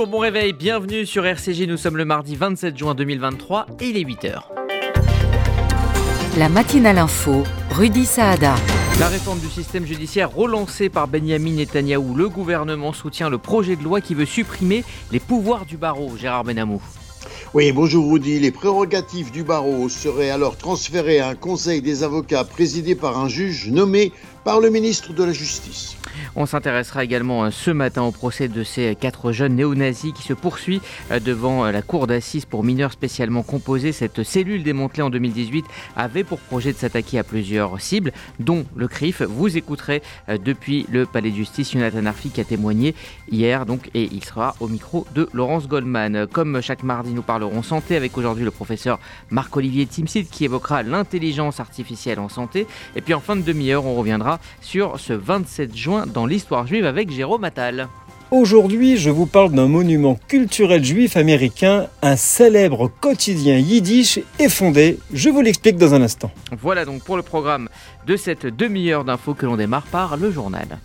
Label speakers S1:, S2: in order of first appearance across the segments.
S1: Bonjour, bon réveil, bienvenue sur RCG. Nous sommes le mardi 27 juin 2023 et il est 8h.
S2: La matinale info, Rudy Saada.
S1: La réforme du système judiciaire relancée par Benjamin Netanyahou, le gouvernement soutient le projet de loi qui veut supprimer les pouvoirs du barreau. Gérard Benamou.
S3: Oui, bonjour Rudy. Les prérogatives du barreau seraient alors transférées à un conseil des avocats présidé par un juge nommé par le ministre de la Justice.
S1: On s'intéressera également euh, ce matin au procès de ces quatre jeunes néo-nazis qui se poursuit euh, devant euh, la cour d'assises pour mineurs spécialement composée. Cette cellule démantelée en 2018 avait pour projet de s'attaquer à plusieurs cibles, dont le CRIF. Vous écouterez depuis le palais de justice Jonathan Arfi qui a témoigné hier donc, et il sera au micro de Laurence Goldman. Comme chaque mardi, nous parlerons santé avec aujourd'hui le professeur Marc-Olivier Timsit qui évoquera l'intelligence artificielle en santé. Et puis en fin de demi-heure, on reviendra sur ce 27 juin dans l'histoire juive avec Jérôme Attal.
S4: Aujourd'hui, je vous parle d'un monument culturel juif américain, un célèbre quotidien yiddish est fondé. Je vous l'explique dans un instant.
S1: Voilà donc pour le programme de cette demi-heure d'infos que l'on démarre par le journal.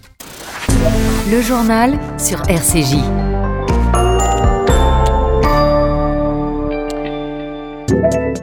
S2: Le journal sur RCJ.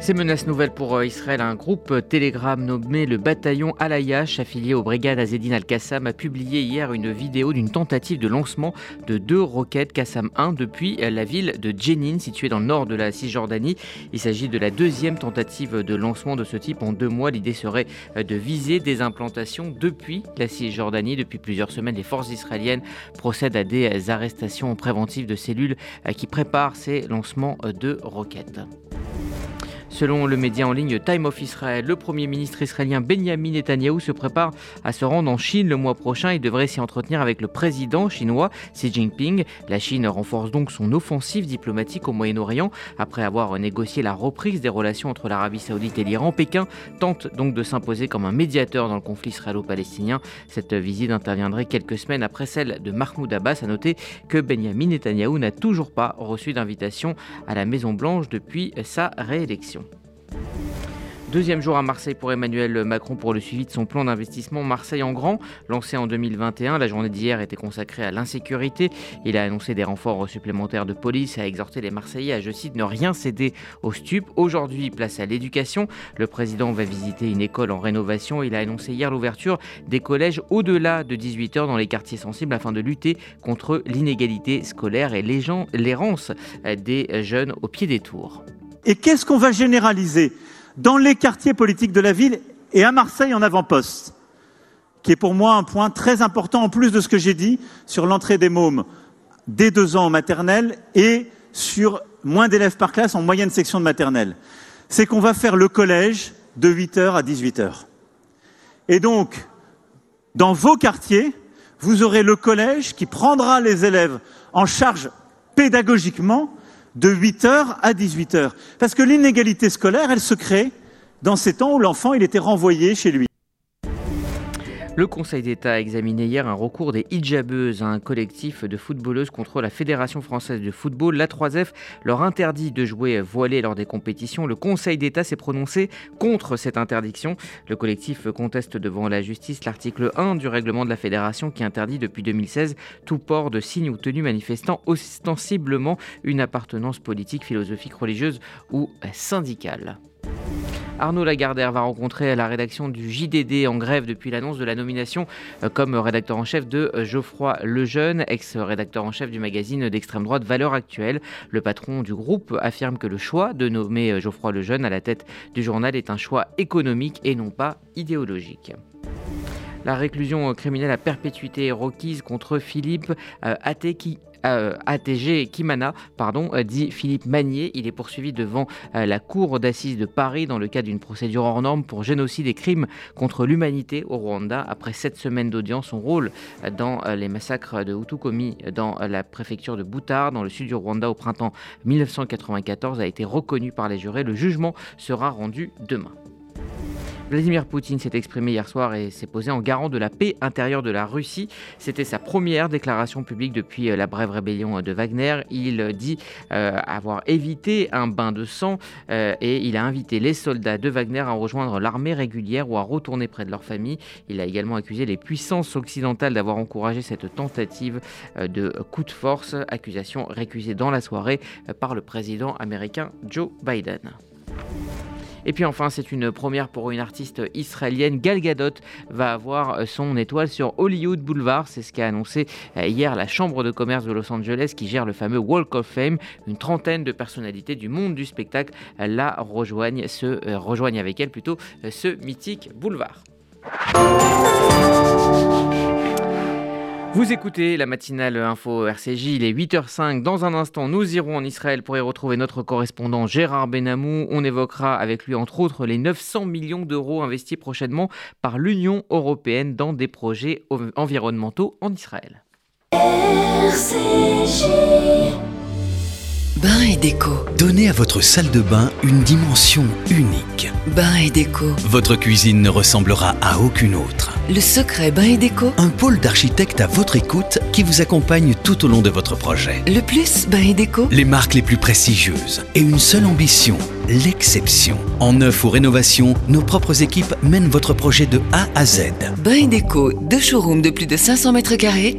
S1: Ces menaces nouvelles pour euh, Israël, un groupe Telegram nommé le bataillon Alayash, affilié aux brigades Azedine Al-Qassam, a publié hier une vidéo d'une tentative de lancement de deux roquettes Qassam 1 depuis la ville de Jenin, située dans le nord de la Cisjordanie. Il s'agit de la deuxième tentative de lancement de ce type en deux mois. L'idée serait euh, de viser des implantations depuis la Cisjordanie. Depuis plusieurs semaines, les forces israéliennes procèdent à des arrestations préventives de cellules euh, qui préparent ces lancements de roquettes. Selon le média en ligne Time of Israel, le Premier ministre israélien Benjamin Netanyahou se prépare à se rendre en Chine le mois prochain. Il devrait s'y entretenir avec le président chinois Xi Jinping. La Chine renforce donc son offensive diplomatique au Moyen-Orient. Après avoir négocié la reprise des relations entre l'Arabie saoudite et l'Iran, Pékin tente donc de s'imposer comme un médiateur dans le conflit israélo-palestinien. Cette visite interviendrait quelques semaines après celle de Mahmoud Abbas. A noter que Benjamin Netanyahou n'a toujours pas reçu d'invitation à la Maison-Blanche depuis sa réélection. Deuxième jour à Marseille pour Emmanuel Macron pour le suivi de son plan d'investissement Marseille en grand, lancé en 2021. La journée d'hier était consacrée à l'insécurité. Il a annoncé des renforts supplémentaires de police a exhorté les Marseillais à, je cite, ne rien céder aux stupes. Aujourd'hui, place à l'éducation. Le président va visiter une école en rénovation. Il a annoncé hier l'ouverture des collèges au-delà de 18 heures dans les quartiers sensibles afin de lutter contre l'inégalité scolaire et l'errance des jeunes au pied des tours.
S5: Et qu'est-ce qu'on va généraliser dans les quartiers politiques de la ville et à Marseille en avant-poste, qui est pour moi un point très important en plus de ce que j'ai dit sur l'entrée des mômes dès deux ans en maternelle et sur moins d'élèves par classe en moyenne section de maternelle. C'est qu'on va faire le collège de 8h à 18h. Et donc, dans vos quartiers, vous aurez le collège qui prendra les élèves en charge pédagogiquement de 8h à 18h. Parce que l'inégalité scolaire, elle se crée dans ces temps où l'enfant il était renvoyé chez lui.
S1: Le Conseil d'État a examiné hier un recours des hijabeuses, un collectif de footballeuses contre la Fédération française de football. La 3F leur interdit de jouer voilé lors des compétitions. Le Conseil d'État s'est prononcé contre cette interdiction. Le collectif conteste devant la justice l'article 1 du règlement de la Fédération qui interdit depuis 2016 tout port de signes ou tenues manifestant ostensiblement une appartenance politique, philosophique, religieuse ou syndicale. Arnaud Lagardère va rencontrer la rédaction du JDD en grève depuis l'annonce de la nomination euh, comme rédacteur en chef de euh, Geoffroy Lejeune, ex-rédacteur en chef du magazine d'extrême droite Valeurs Actuelles. Le patron du groupe affirme que le choix de nommer euh, Geoffroy Lejeune à la tête du journal est un choix économique et non pas idéologique. La réclusion criminelle à perpétuité requise contre Philippe Ateki ATG Kimana, pardon, euh, dit Philippe Magnier. Il est poursuivi devant euh, la cour d'assises de Paris dans le cadre d'une procédure hors norme pour génocide et crimes contre l'humanité au Rwanda. Après sept semaines d'audience, son rôle euh, dans les massacres de Hutu commis dans la préfecture de Boutard, dans le sud du Rwanda au printemps 1994, a été reconnu par les jurés. Le jugement sera rendu demain. Vladimir Poutine s'est exprimé hier soir et s'est posé en garant de la paix intérieure de la Russie. C'était sa première déclaration publique depuis euh, la brève rébellion de Wagner. Il dit euh, avoir évité un bain de sang euh, et il a invité les soldats de Wagner à rejoindre l'armée régulière ou à retourner près de leur famille. Il a également accusé les puissances occidentales d'avoir encouragé cette tentative de coup de force, accusation récusée dans la soirée par le président américain Joe Biden. Et puis enfin, c'est une première pour une artiste israélienne. Gal Gadot va avoir son étoile sur Hollywood Boulevard. C'est ce qu'a annoncé euh, hier la Chambre de commerce de Los Angeles qui gère le fameux Walk of Fame. Une trentaine de personnalités du monde du spectacle la rejoignent, se, euh, rejoignent avec elle plutôt euh, ce mythique boulevard. Vous écoutez la matinale info RCJ, il est 8h05. Dans un instant, nous irons en Israël pour y retrouver notre correspondant Gérard Benamou. On évoquera avec lui, entre autres, les 900 millions d'euros investis prochainement par l'Union européenne dans des projets environnementaux en Israël.
S6: Bain et déco. Donnez à votre salle de bain une dimension unique. Bain et déco. Votre cuisine ne ressemblera à aucune autre. Le secret Bain et déco. Un pôle d'architectes à votre écoute qui vous accompagne tout au long de votre projet. Le plus Bain et déco. Les marques les plus prestigieuses et une seule ambition, l'exception. En neuf ou rénovation, nos propres équipes mènent votre projet de A à Z. Bain et déco, deux showrooms de plus de 500 mètres carrés,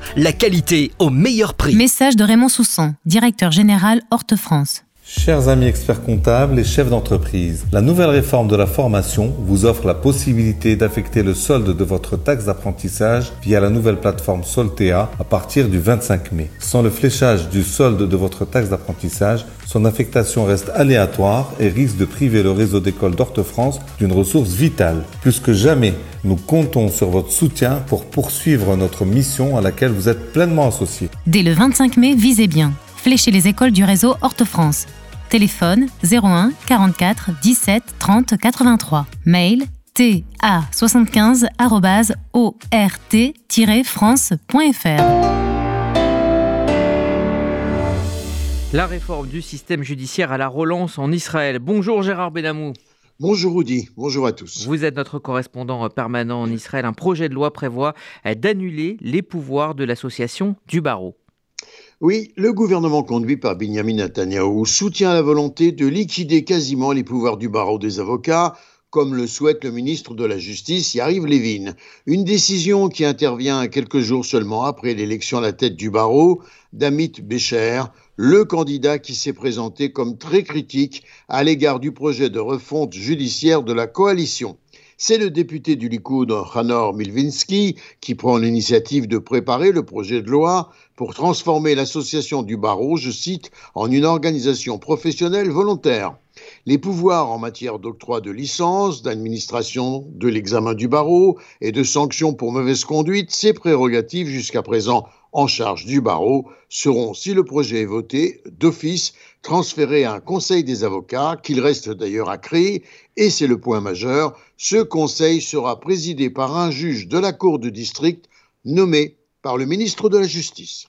S7: la qualité au meilleur prix.
S8: Message de Raymond Soussan, directeur général Horte France.
S9: Chers amis experts comptables et chefs d'entreprise, la nouvelle réforme de la formation vous offre la possibilité d'affecter le solde de votre taxe d'apprentissage via la nouvelle plateforme Soltea à partir du 25 mai. Sans le fléchage du solde de votre taxe d'apprentissage, son affectation reste aléatoire et risque de priver le réseau d'écoles d'Orte-France d'une ressource vitale. Plus que jamais, nous comptons sur votre soutien pour poursuivre notre mission à laquelle vous êtes pleinement associés.
S8: Dès le 25 mai, visez bien. Fléchez les écoles du réseau Horte France. Téléphone 01 44 17 30 83. Mail ta75 ort-france.fr.
S1: La réforme du système judiciaire à la relance en Israël. Bonjour Gérard Benamou.
S3: Bonjour Rudy, bonjour à tous.
S1: Vous êtes notre correspondant permanent en Israël. Un projet de loi prévoit d'annuler les pouvoirs de l'association du barreau.
S3: Oui, le gouvernement conduit par Benjamin Netanyahu soutient la volonté de liquider quasiment les pouvoirs du barreau des avocats, comme le souhaite le ministre de la Justice, Yariv Levin. Une décision qui intervient quelques jours seulement après l'élection à la tête du barreau d'Amit Becher, le candidat qui s'est présenté comme très critique à l'égard du projet de refonte judiciaire de la coalition. C'est le député du Likoud, Hanor Milvinsky, qui prend l'initiative de préparer le projet de loi pour transformer l'association du barreau, je cite, en une organisation professionnelle volontaire. Les pouvoirs en matière d'octroi de licence, d'administration de l'examen du barreau et de sanctions pour mauvaise conduite, ces prérogatives jusqu'à présent en charge du barreau seront, si le projet est voté, d'office transférés à un conseil des avocats, qu'il reste d'ailleurs à créer, et c'est le point majeur, ce conseil sera présidé par un juge de la Cour de district nommé par le ministre de la Justice.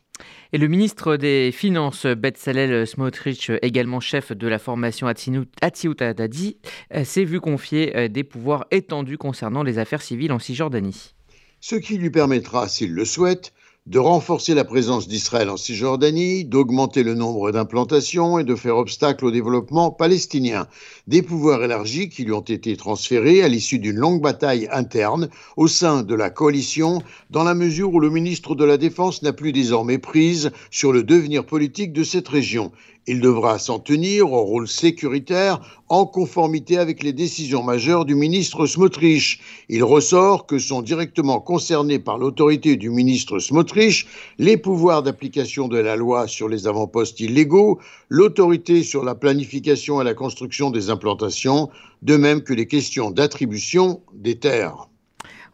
S1: Et le ministre des Finances, Betzalel Smotrich, également chef de la formation Atsiout Dadi, euh, s'est vu confier euh, des pouvoirs étendus concernant les affaires civiles en Cisjordanie.
S3: Ce qui lui permettra, s'il le souhaite, de renforcer la présence d'Israël en Cisjordanie, d'augmenter le nombre d'implantations et de faire obstacle au développement palestinien. Des pouvoirs élargis qui lui ont été transférés à l'issue d'une longue bataille interne au sein de la coalition, dans la mesure où le ministre de la Défense n'a plus désormais prise sur le devenir politique de cette région. Il devra s'en tenir au rôle sécuritaire en conformité avec les décisions majeures du ministre Smotrich. Il ressort que sont directement concernés par l'autorité du ministre Smotrich les pouvoirs d'application de la loi sur les avant-postes illégaux, l'autorité sur la planification et la construction des implantations, de même que les questions d'attribution des terres.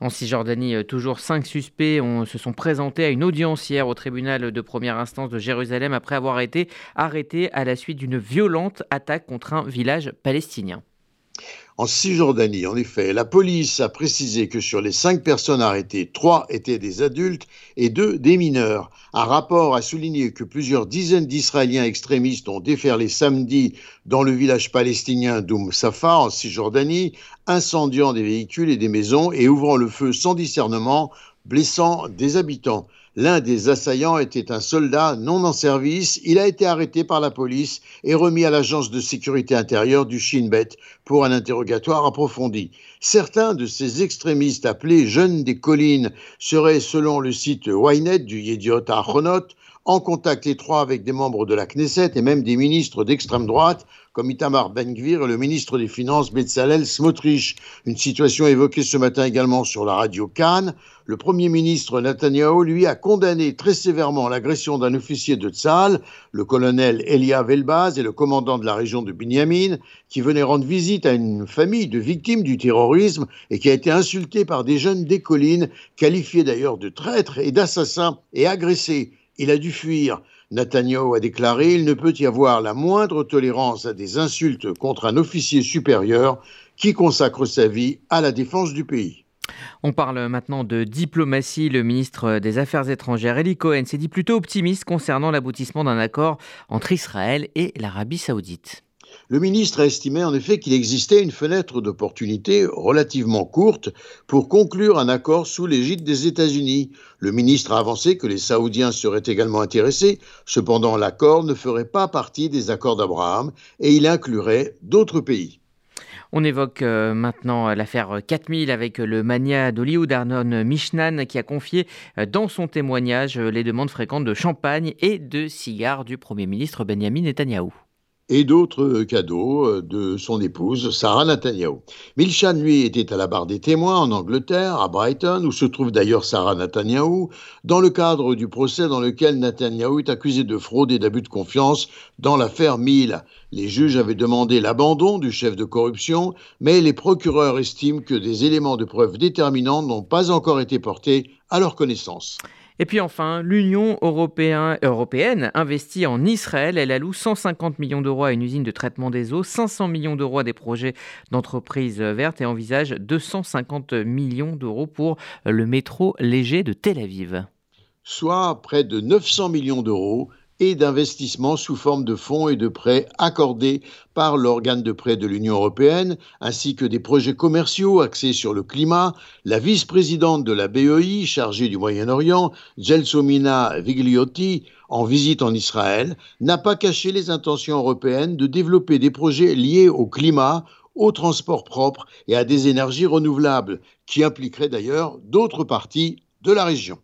S1: En Cisjordanie, euh, toujours cinq suspects se sont présentés à une audience hier au tribunal de première instance de Jérusalem après avoir été arrêtés à la suite d'une violente attaque contre un village palestinien.
S3: En Cisjordanie, en effet, la police a précisé que sur les cinq personnes arrêtées, trois étaient des adultes et deux des mineurs. Un rapport a souligné que plusieurs dizaines d'Israéliens extrémistes ont déferlé samedi dans le village palestinien d'Oum Safa, en Cisjordanie, incendiant des véhicules et des maisons et ouvrant le feu sans discernement, blessant des habitants. L'un des assaillants était un soldat non en service. Il a été arrêté par la police et remis à l'agence de sécurité intérieure du Shin Bet pour un interrogatoire approfondi. Certains de ces extrémistes appelés jeunes des collines seraient, selon le site Ynet du Yediot Ahronot, en contact étroit avec des membres de la Knesset et même des ministres d'extrême droite comme Itamar Ben-Gvir et le ministre des Finances Bezalel Smotrich. Une situation évoquée ce matin également sur la radio Cannes. Le Premier ministre Netanyahu, lui, a condamné très sévèrement l'agression d'un officier de Tzal, le colonel Elia Velbaz et le commandant de la région de Binyamin, qui venait rendre visite à une famille de victimes du terrorisme et qui a été insulté par des jeunes des collines, qualifiés d'ailleurs de traîtres et d'assassins et agressés il a dû fuir. Netanyahu a déclaré Il ne peut y avoir la moindre tolérance à des insultes contre un officier supérieur qui consacre sa vie à la défense du pays.
S1: On parle maintenant de diplomatie. Le ministre des Affaires étrangères, Eli Cohen, s'est dit plutôt optimiste concernant l'aboutissement d'un accord entre Israël et l'Arabie saoudite.
S3: Le ministre a estimé en effet qu'il existait une fenêtre d'opportunité relativement courte pour conclure un accord sous l'égide des États-Unis. Le ministre a avancé que les Saoudiens seraient également intéressés, cependant l'accord ne ferait pas partie des accords d'Abraham et il inclurait d'autres pays.
S1: On évoque euh, maintenant l'affaire 4000 avec le mania d'Hollywood Arnon Mishnan qui a confié euh, dans son témoignage les demandes fréquentes de champagne et de cigares du Premier ministre Benjamin Netanyahou
S3: et d'autres cadeaux euh, de son épouse, Sarah Netanyahu. Milchan, lui, était à la barre des témoins en Angleterre, à Brighton, où se trouve d'ailleurs Sarah Netanyahu, dans le cadre du procès dans lequel Netanyahu est accusé de fraude et d'abus de confiance dans l'affaire Mill. Les juges avaient demandé l'abandon du chef de corruption, mais les procureurs estiment que des éléments de preuve déterminants n'ont pas encore été portés à leur connaissance.
S1: Et puis enfin, l'Union européenne investit en Israël. Elle alloue 150 millions d'euros à une usine de traitement des eaux, 500 millions d'euros à des projets d'entreprises vertes et envisage 250 millions d'euros pour le métro léger de Tel Aviv.
S3: Soit près de 900 millions d'euros et d'investissements sous forme de fonds et de prêts accordés par l'organe de prêt de l'Union européenne, ainsi que des projets commerciaux axés sur le climat, la vice-présidente de la BEI chargée du Moyen-Orient, Gelsomina Vigliotti, en visite en Israël, n'a pas caché les intentions européennes de développer des projets liés au climat, au transport propre et à des énergies renouvelables, qui impliqueraient d'ailleurs d'autres parties de la région.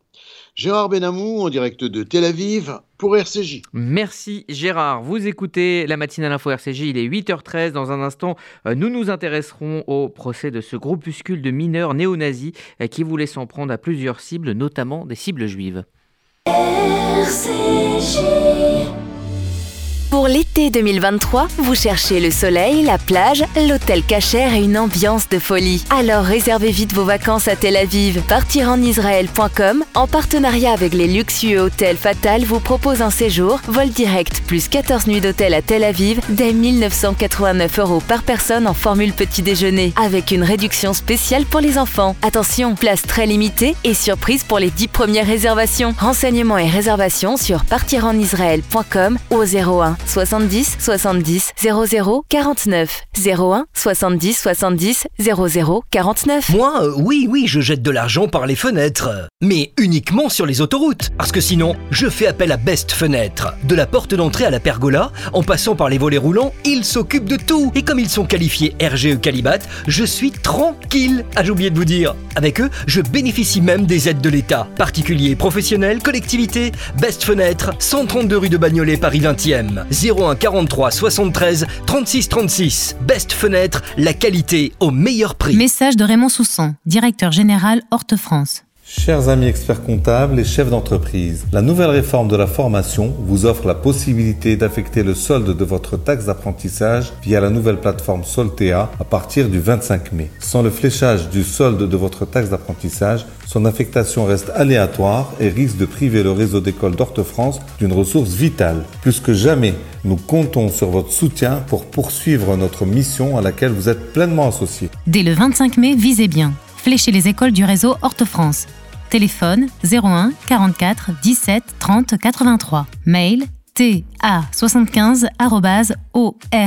S3: Gérard Benamou en direct de Tel Aviv pour RCJ.
S1: Merci Gérard. Vous écoutez la matinale info RCJ, il est 8h13. Dans un instant, euh, nous nous intéresserons au procès de ce groupuscule de mineurs néo-nazis euh, qui voulait s'en prendre à plusieurs cibles, notamment des cibles juives. RCJ.
S2: Pour l'été 2023, vous cherchez le soleil, la plage, l'hôtel cachère et une ambiance de folie. Alors réservez vite vos vacances à Tel Aviv. Partirenisraël.com, en partenariat avec les luxueux hôtels Fatal, vous propose un séjour, vol direct plus 14 nuits d'hôtel à Tel Aviv, dès 1989 euros par personne en formule petit déjeuner, avec une réduction spéciale pour les enfants. Attention, place très limitée et surprise pour les 10 premières réservations. Renseignements et réservations sur partirenisraël.com au 01 70 70 00 49 01 70 70 00 49.
S7: Moi, euh, oui, oui, je jette de l'argent par les fenêtres. Mais uniquement sur les autoroutes. Parce que sinon, je fais appel à Best Fenêtre. De la porte d'entrée à la pergola, en passant par les volets roulants, ils s'occupent de tout. Et comme ils sont qualifiés RGE Calibat, je suis tranquille. Ah, j'ai de vous dire. Avec eux, je bénéficie même des aides de l'État. Particuliers, professionnels, collectivités, Best Fenêtre, 132 rue de Bagnolet, Paris 20e. 01 43 73 36 36. Best Fenêtre, la qualité au meilleur prix.
S8: Message de Raymond Soussan, directeur général Horte France.
S9: Chers amis experts comptables et chefs d'entreprise, la nouvelle réforme de la formation vous offre la possibilité d'affecter le solde de votre taxe d'apprentissage via la nouvelle plateforme Soltea à partir du 25 mai. Sans le fléchage du solde de votre taxe d'apprentissage, son affectation reste aléatoire et risque de priver le réseau d'écoles d'Orte-France d'une ressource vitale. Plus que jamais, nous comptons sur votre soutien pour poursuivre notre mission à laquelle vous êtes pleinement associés.
S8: Dès le 25 mai, visez bien flécher les écoles du réseau Horte-France. Téléphone 01 44 17 30 83. Mail ta75 ort-france.fr.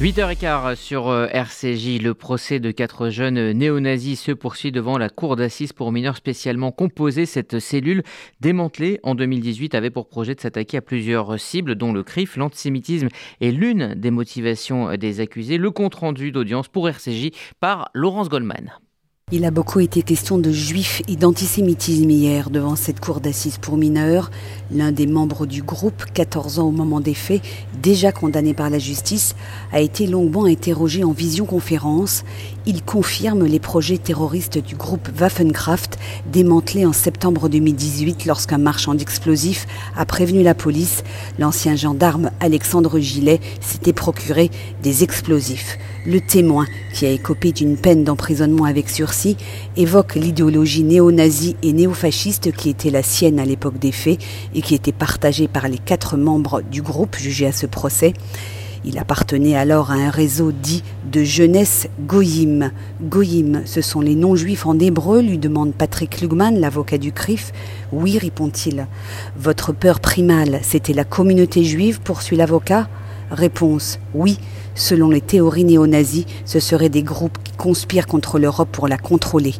S1: 8h15 sur euh, RCJ, le procès de quatre jeunes néo-nazis se poursuit devant la cour d'assises pour mineurs spécialement composée. Cette cellule, démantelée en 2018, avait pour projet de s'attaquer à plusieurs cibles, dont le CRIF. L'antisémitisme est l'une des motivations des accusés. Le compte-rendu d'audience pour RCJ par Laurence Goldman.
S10: Il a beaucoup été question de juifs et d'antisémitisme hier devant cette cour d'assises pour mineurs. L'un des membres du groupe, 14 ans au moment des faits, déjà condamné par la justice, a été longuement interrogé en visioconférence. Il confirme les projets terroristes du groupe Waffenkraft, démantelé en septembre 2018 lorsqu'un marchand d'explosifs a prévenu la police. L'ancien gendarme Alexandre Gillet s'était procuré des explosifs. Le témoin, qui a écopé d'une peine d'emprisonnement avec sursis, évoque l'idéologie néo-nazie et néo-fasciste qui était la sienne à l'époque des faits et qui était partagée par les quatre membres du groupe jugés à ce procès. Il appartenait alors à un réseau dit de jeunesse Goyim. Goyim, ce sont les non-juifs en hébreu, lui demande Patrick Lugman, l'avocat du CRIF. Oui, répond-il. Votre peur primale, c'était la communauté juive, poursuit l'avocat. Réponse Oui, selon les théories néo-nazies, ce seraient des groupes qui conspirent contre l'Europe pour la contrôler.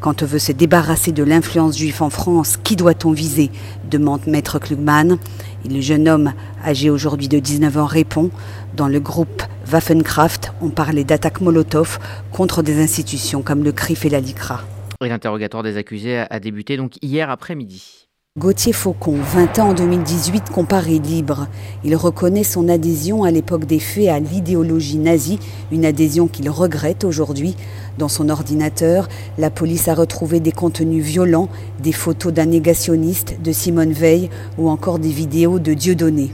S10: Quand on veut se débarrasser de l'influence juive en France, qui doit-on viser? demande Maître Klugman. Et le jeune homme, âgé aujourd'hui de 19 ans, répond Dans le groupe Waffenkraft, on parlait d'attaques Molotov contre des institutions comme le CRIF et la LICRA.
S1: l'interrogatoire des accusés a débuté donc hier après-midi.
S10: Gauthier Faucon, 20 ans en 2018, comparé libre. Il reconnaît son adhésion à l'époque des faits à l'idéologie nazie, une adhésion qu'il regrette aujourd'hui. Dans son ordinateur, la police a retrouvé des contenus violents, des photos d'un négationniste, de Simone Veil ou encore des vidéos de Dieudonné.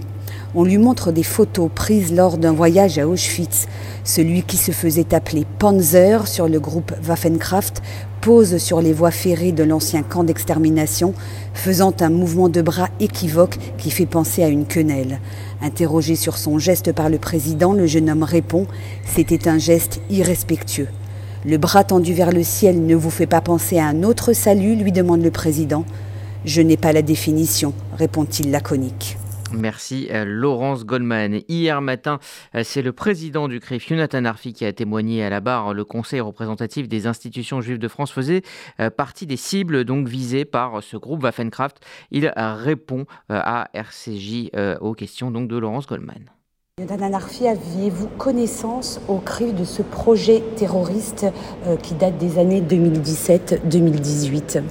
S10: On lui montre des photos prises lors d'un voyage à Auschwitz. Celui qui se faisait appeler Panzer sur le groupe Waffenkraft pose sur les voies ferrées de l'ancien camp d'extermination, faisant un mouvement de bras équivoque qui fait penser à une quenelle. Interrogé sur son geste par le président, le jeune homme répond C'était un geste irrespectueux. Le bras tendu vers le ciel ne vous fait pas penser à un autre salut lui demande le président. Je n'ai pas la définition, répond-il laconique.
S1: Merci euh, Laurence Goldman. Hier matin, euh, c'est le président du CRIF, Jonathan Arfi, qui a témoigné à la barre. Le conseil représentatif des institutions juives de France faisait euh, partie des cibles donc visées par ce groupe Waffenkraft. Il répond à RCJ aux questions donc de Laurence Goldman.
S10: Jonathan Arfi, aviez-vous connaissance au CRIF de ce projet terroriste qui date des années 2017-2018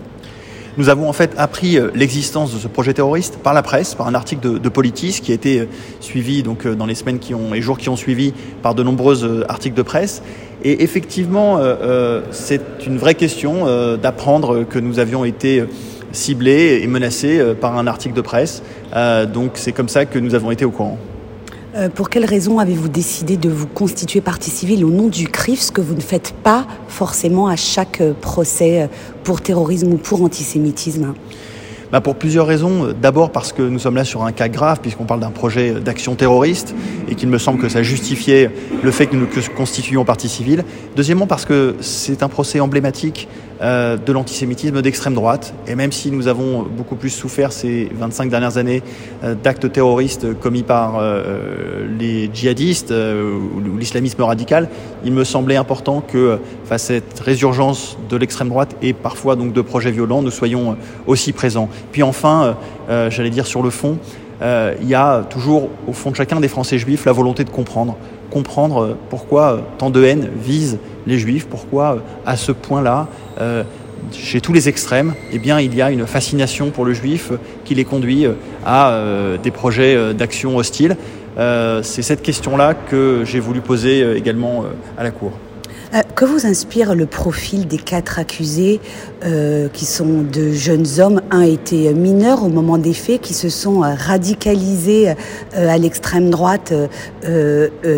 S11: nous avons en fait appris euh, l'existence de ce projet terroriste par la presse, par un article de, de Politis qui a été euh, suivi donc euh, dans les semaines qui ont, et jours qui ont suivi par de nombreux articles de presse. Et effectivement, c'est une vraie question d'apprendre que nous avions été ciblés et menacés par un article de presse. Donc c'est comme ça que nous avons été au courant.
S10: Euh, pour quelles raisons avez-vous décidé de vous constituer partie civile au nom du CRIF, ce que vous ne faites pas forcément à chaque euh, procès euh, pour terrorisme ou pour antisémitisme?
S11: Bah pour plusieurs raisons. D'abord parce que nous sommes là sur un cas grave, puisqu'on parle d'un projet d'action terroriste, et qu'il me semble que ça justifiait le fait que nous constituions partie civile. Deuxièmement parce que c'est un procès emblématique euh, de l'antisémitisme d'extrême droite. Et même si nous avons beaucoup plus souffert ces 25 dernières années euh, d'actes terroristes commis par euh, les djihadistes ou l'islamisme radical, il me semblait important que face à cette résurgence de l'extrême droite et parfois donc de projets violents, nous soyons aussi présents. Puis enfin, j'allais dire sur le fond, il y a toujours au fond de chacun des Français juifs la volonté de comprendre, comprendre pourquoi tant de haine vise les juifs, pourquoi à ce point-là chez tous les extrêmes, eh bien, il y a une fascination pour le juif qui les conduit à des projets d'action hostile. C'est cette question-là que j'ai voulu poser également à la Cour.
S10: Euh, que vous inspire le profil des quatre accusés euh, qui sont de jeunes hommes? Un était mineur au moment des faits, qui se sont euh, radicalisés à l'extrême droite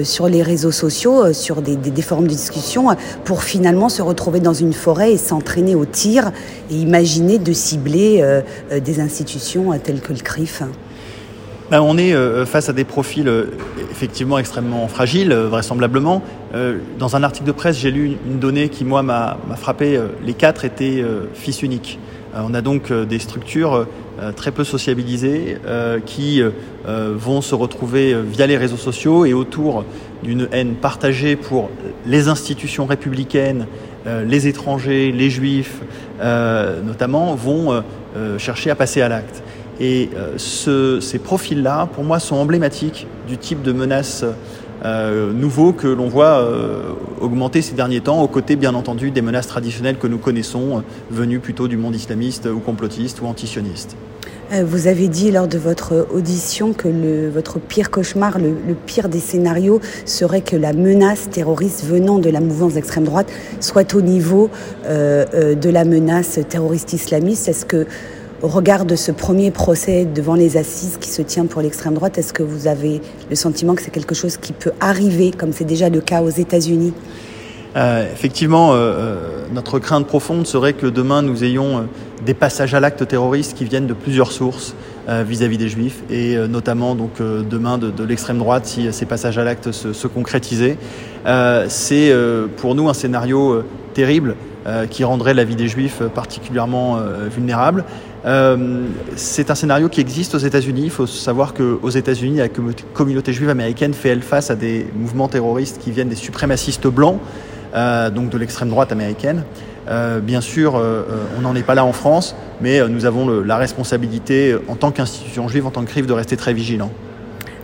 S10: sur les réseaux sociaux, sur des, formes de discussion, pour finalement se retrouver dans une forêt et s'entraîner au tir et imaginer de cibler des institutions telles que le CRIF.
S11: Ben, on est face à des profils effectivement extrêmement fragiles, vraisemblablement, euh, dans un article de presse, j'ai lu une, donnée qui, moi, m'a frappé. Euh, les quatre étaient euh, fils uniques. on a donc des structures très peu sociabilisées qui vont se retrouver via les réseaux sociaux et autour d'une haine partagée pour les institutions républicaines, les étrangers, les juifs notamment, vont chercher à passer à l'acte. Et ces profils-là, pour moi, sont emblématiques du type de menace euh, nouveau que l'on voit euh, augmenter ces derniers temps, aux côtés bien entendu des menaces traditionnelles que nous connaissons, euh, venues plutôt du monde islamiste ou complotiste ou antisioniste.
S10: Vous avez dit lors de votre audition que votre pire cauchemar, le, pire des scénarios, serait que la menace terroriste venant de la mouvance d'extrême droite soit au niveau de la menace terroriste islamiste. Est-ce que au regard de ce premier procès devant les assises qui se tient pour l'extrême droite, est-ce que vous avez le sentiment que c'est quelque chose qui peut arriver, comme c'est déjà le cas aux États-Unis?
S11: Euh, effectivement, euh, euh, notre crainte profonde serait que demain nous ayons des passages à l'acte terroriste qui viennent de plusieurs sources vis-à-vis des juifs et notamment donc demain de, l'extrême droite si ces passages à l'acte se, se, concrétisaient. C'est pour nous un scénario terrible qui rendrait la vie des juifs particulièrement vulnérable. Euh, c'est un scénario qui existe aux États-Unis. Il faut savoir qu'aux États-Unis, la communauté juive américaine fait elle face à des mouvements terroristes qui viennent des suprémacistes blancs, euh, donc de l'extrême droite américaine. Euh, bien sûr, on n'en est pas là en France, mais nous avons la responsabilité en tant qu'institution juive, en tant que CRIF, de rester très vigilants.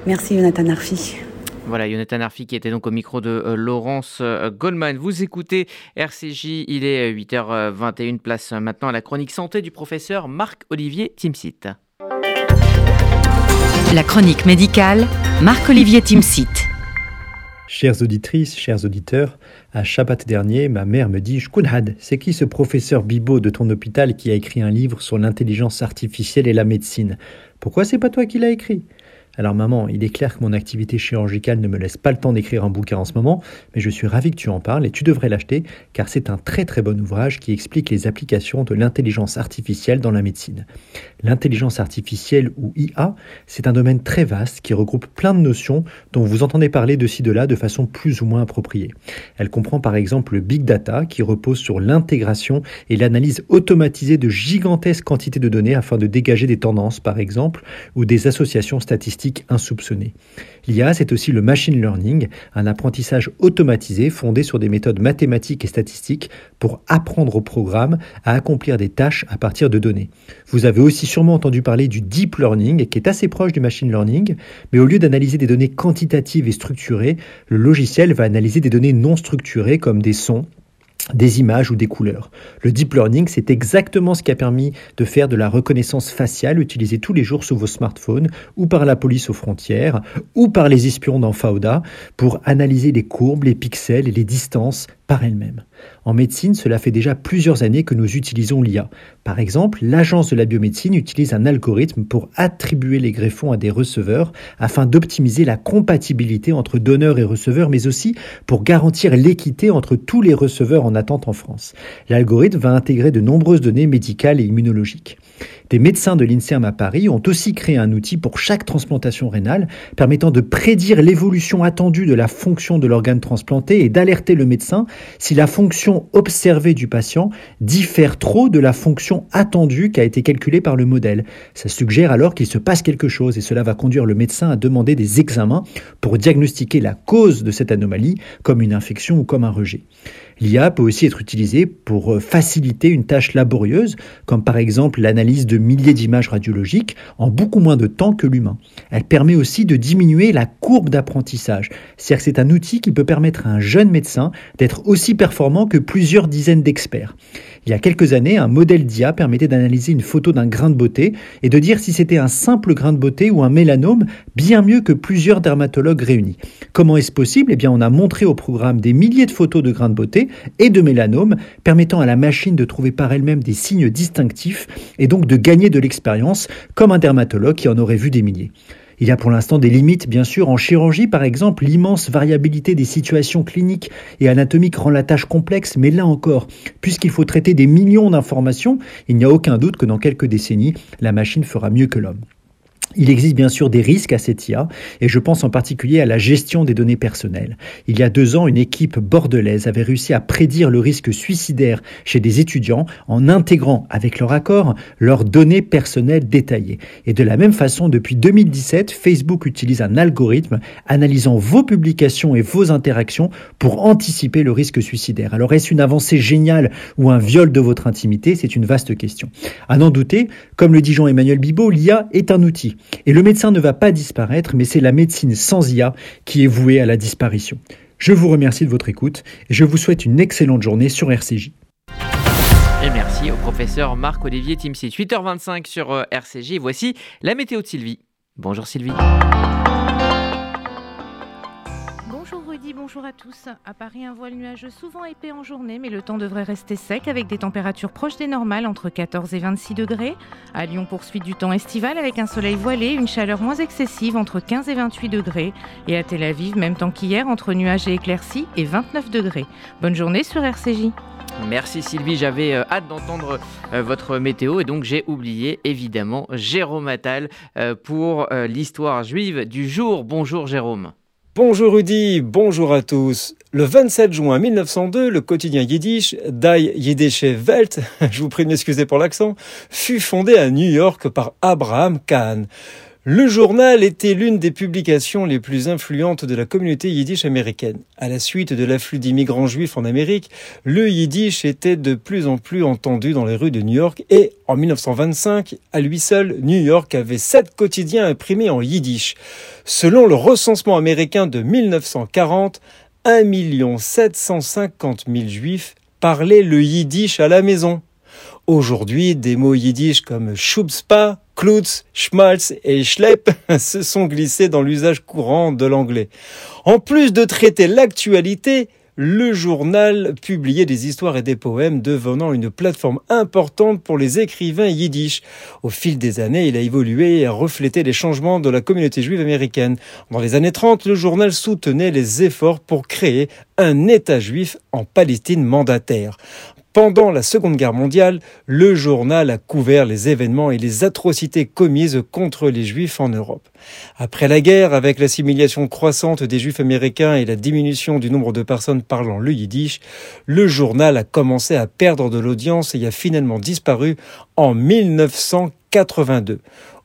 S10: Merci Jonathan Arfi.
S1: Voilà, Jonathan Arfi qui était donc au micro de euh, Laurence euh, Goldman. Vous écoutez RCJ, il est 8h21, place maintenant à la chronique santé du professeur Marc-Olivier Timsit.
S2: La chronique médicale, Marc-Olivier Timsit.
S12: Chères auditrices, chers auditeurs, à Shabbat dernier, ma mère me dit Shkunhad, c'est qui ce professeur Bibot de ton hôpital qui a écrit un livre sur l'intelligence artificielle et la médecine? Pourquoi c'est pas toi qui l'as écrit? Alors maman, il est clair que mon activité chirurgicale ne me laisse pas le temps d'écrire un bouquin en ce moment, mais je suis ravi que tu en parles et tu devrais l'acheter car c'est un très très bon ouvrage qui explique les applications de l'intelligence artificielle dans la médecine. L'intelligence artificielle ou IA, c'est un domaine très vaste qui regroupe plein de notions dont vous entendez parler de ci de là de façon plus ou moins appropriée. Elle comprend par exemple le big data qui repose sur l'intégration et l'analyse automatisée de gigantesques quantités de données afin de dégager des tendances par exemple ou des associations statistiques insoupçonnés. L'IA, c'est aussi le machine learning, un apprentissage automatisé fondé sur des méthodes mathématiques et statistiques pour apprendre au programme à accomplir des tâches à partir de données. Vous avez aussi sûrement entendu parler du deep learning, qui est assez proche du machine learning, mais au lieu d'analyser des données quantitatives et structurées, le logiciel va analyser des données non structurées comme des sons, des images ou des couleurs. Le deep learning, c'est exactement ce qui a permis de faire de la reconnaissance faciale utilisée tous les jours sur vos smartphones ou par la police aux frontières ou par les espions dans Fauda pour analyser les courbes, les pixels et les distances par elles-mêmes. En médecine, cela fait déjà plusieurs années que nous utilisons l'IA. Par exemple, l'Agence de la biomédecine utilise un algorithme pour attribuer les greffons à des receveurs afin d'optimiser la compatibilité entre donneurs et receveurs, mais aussi pour garantir l'équité entre tous les receveurs en attente en France. L'algorithme va intégrer de nombreuses données médicales et immunologiques. Des médecins de l'INSERM à Paris ont aussi créé un outil pour chaque transplantation rénale permettant de prédire l'évolution attendue de la fonction de l'organe transplanté et d'alerter le médecin si la fonction observée du patient diffère trop de la fonction attendue qui a été calculée par le modèle. Ça suggère alors qu'il se passe quelque chose et cela va conduire le médecin à demander des examens pour diagnostiquer la cause de cette anomalie comme une infection ou comme un rejet. L'IA peut aussi être utilisée pour euh, faciliter une tâche laborieuse, comme par exemple l'analyse de milliers d'images radiologiques en beaucoup moins de temps que l'humain. Elle permet aussi de diminuer la courbe d'apprentissage. C'est-à-dire que c'est un outil qui peut permettre à un jeune médecin d'être aussi performant que plusieurs dizaines d'experts. Il y a quelques années, un modèle d'IA permettait d'analyser une photo d'un grain de beauté et de dire si c'était un simple grain de beauté ou un mélanome, bien mieux que plusieurs dermatologues réunis. Comment est-ce possible? Eh bien, on a montré au programme des milliers de photos de grains de beauté et de mélanomes, permettant à la machine de trouver par elle-même des signes distinctifs et donc de gagner de l'expérience, comme un dermatologue qui en aurait vu des milliers. Il y a pour l'instant des limites, bien sûr. En chirurgie, par exemple, l'immense variabilité des situations cliniques et anatomiques rend la tâche complexe, mais là encore, puisqu'il faut traiter des millions d'informations, il n'y a aucun doute que dans quelques décennies, la machine fera mieux que l'homme. Il existe bien sûr des risques à cette IA, et je pense en particulier à la gestion des données personnelles. Il y a deux ans, une équipe bordelaise avait réussi à prédire le risque suicidaire chez des étudiants en intégrant, avec leur accord, leurs données personnelles détaillées. Et de la même façon, depuis 2017, Facebook utilise un algorithme analysant vos publications et vos interactions pour anticiper le risque suicidaire. Alors est-ce une avancée géniale ou un viol de votre intimité? C'est une vaste question. À n'en douter, comme le dit Jean-Emmanuel Bibot, l'IA est un outil. Et le médecin ne va pas disparaître, mais c'est la médecine sans IA qui est vouée à la disparition. Je vous remercie de votre écoute et je vous souhaite une excellente journée sur RCJ.
S1: Et merci au professeur Marc-Olivier Timsit. 8h25 sur euh, RCJ. Voici la météo de Sylvie. Bonjour Sylvie
S13: bonjour à tous. À Paris, un voile nuageux souvent épais en journée, mais le temps devrait rester sec avec des températures proches des normales entre 14 et 26 degrés. À Lyon, poursuite du temps estival avec un soleil voilé, une chaleur moins excessive entre 15 et 28 degrés. Et à Tel Aviv, même temps qu'hier, entre nuages et éclaircies et 29 degrés. Bonne journée sur RCJ.
S1: Merci Sylvie, j'avais euh, hâte d'entendre euh, votre météo et donc j'ai oublié évidemment Jérôme Attal euh, pour l'histoire juive du jour. Bonjour Jérôme.
S4: Bonjour Rudy, bonjour à tous. Le 27 juin 1902, le quotidien yiddish Die Yiddische Welt, je vous prie de m'excuser pour l'accent, fut fondé à New York par Abraham Kahn. Le journal était l'une des publications les plus influentes de la communauté yiddish américaine. À la suite de l'afflux d'immigrants juifs en Amérique, le yiddish était de plus en plus entendu dans les rues de New York et en 1925, à lui seul, New York avait sept quotidiens imprimés en yiddish. Selon le recensement américain de 1940, 1 750 000 juifs parlaient le yiddish à la maison. Aujourd'hui, des mots yiddish comme Schubspa, Klutz, Schmalz et Schlepp se sont glissés dans l'usage courant de l'anglais. En plus de traiter l'actualité, le journal publiait des histoires et des poèmes devenant une plateforme importante pour les écrivains yiddish. Au fil des années, il a évolué et a reflété les changements de la communauté juive américaine. Dans les années 30, le journal soutenait les efforts pour créer un État juif en Palestine mandataire. Pendant la Seconde Guerre mondiale, le journal a couvert les événements et les atrocités commises contre les Juifs en Europe. Après la guerre, avec l'assimilation croissante des Juifs américains et la diminution du nombre de personnes parlant le yiddish, le journal a commencé à perdre de l'audience et a finalement disparu en 1982.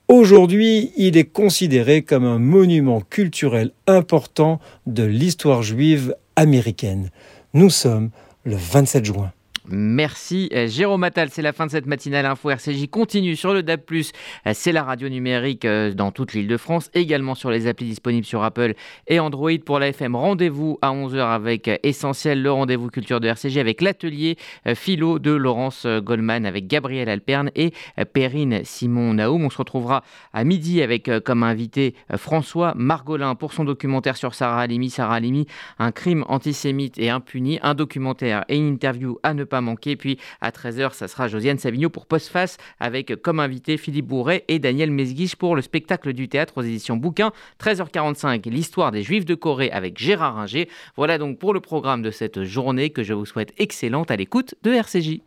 S4: Aujourd'hui, il est considéré comme un monument culturel important de l'histoire juive américaine. Nous sommes le 27 juin.
S1: Merci euh, Jérôme Attal, c'est la fin de cette matinale Info RCJ continue sur le DAB+, euh, c'est la radio numérique euh, dans toute l'île de France, également sur les applis disponibles sur Apple et Android pour la FM. Rendez-vous à 11h avec Essentiel, le rendez-vous culture de RCJ avec l'atelier philo de Laurence Goldman avec Gabriel Alperne et Perrine Simon Naoum. On se retrouvera à midi avec comme invité François Margolin pour son documentaire sur Sarah Halimi. Sarah Halimi, un crime antisémite et impuni, un documentaire et une interview à ne manquer. Puis à 13h, ça sera Josiane Savigno pour Postface avec comme invité Philippe Bourret et Daniel Mesguich pour le spectacle du théâtre aux éditions Bouquin. 13h45, l'histoire des Juifs de Corée avec Gérard Ringer. Voilà donc pour le programme de cette journée que je vous souhaite excellente à l'écoute de RCJ.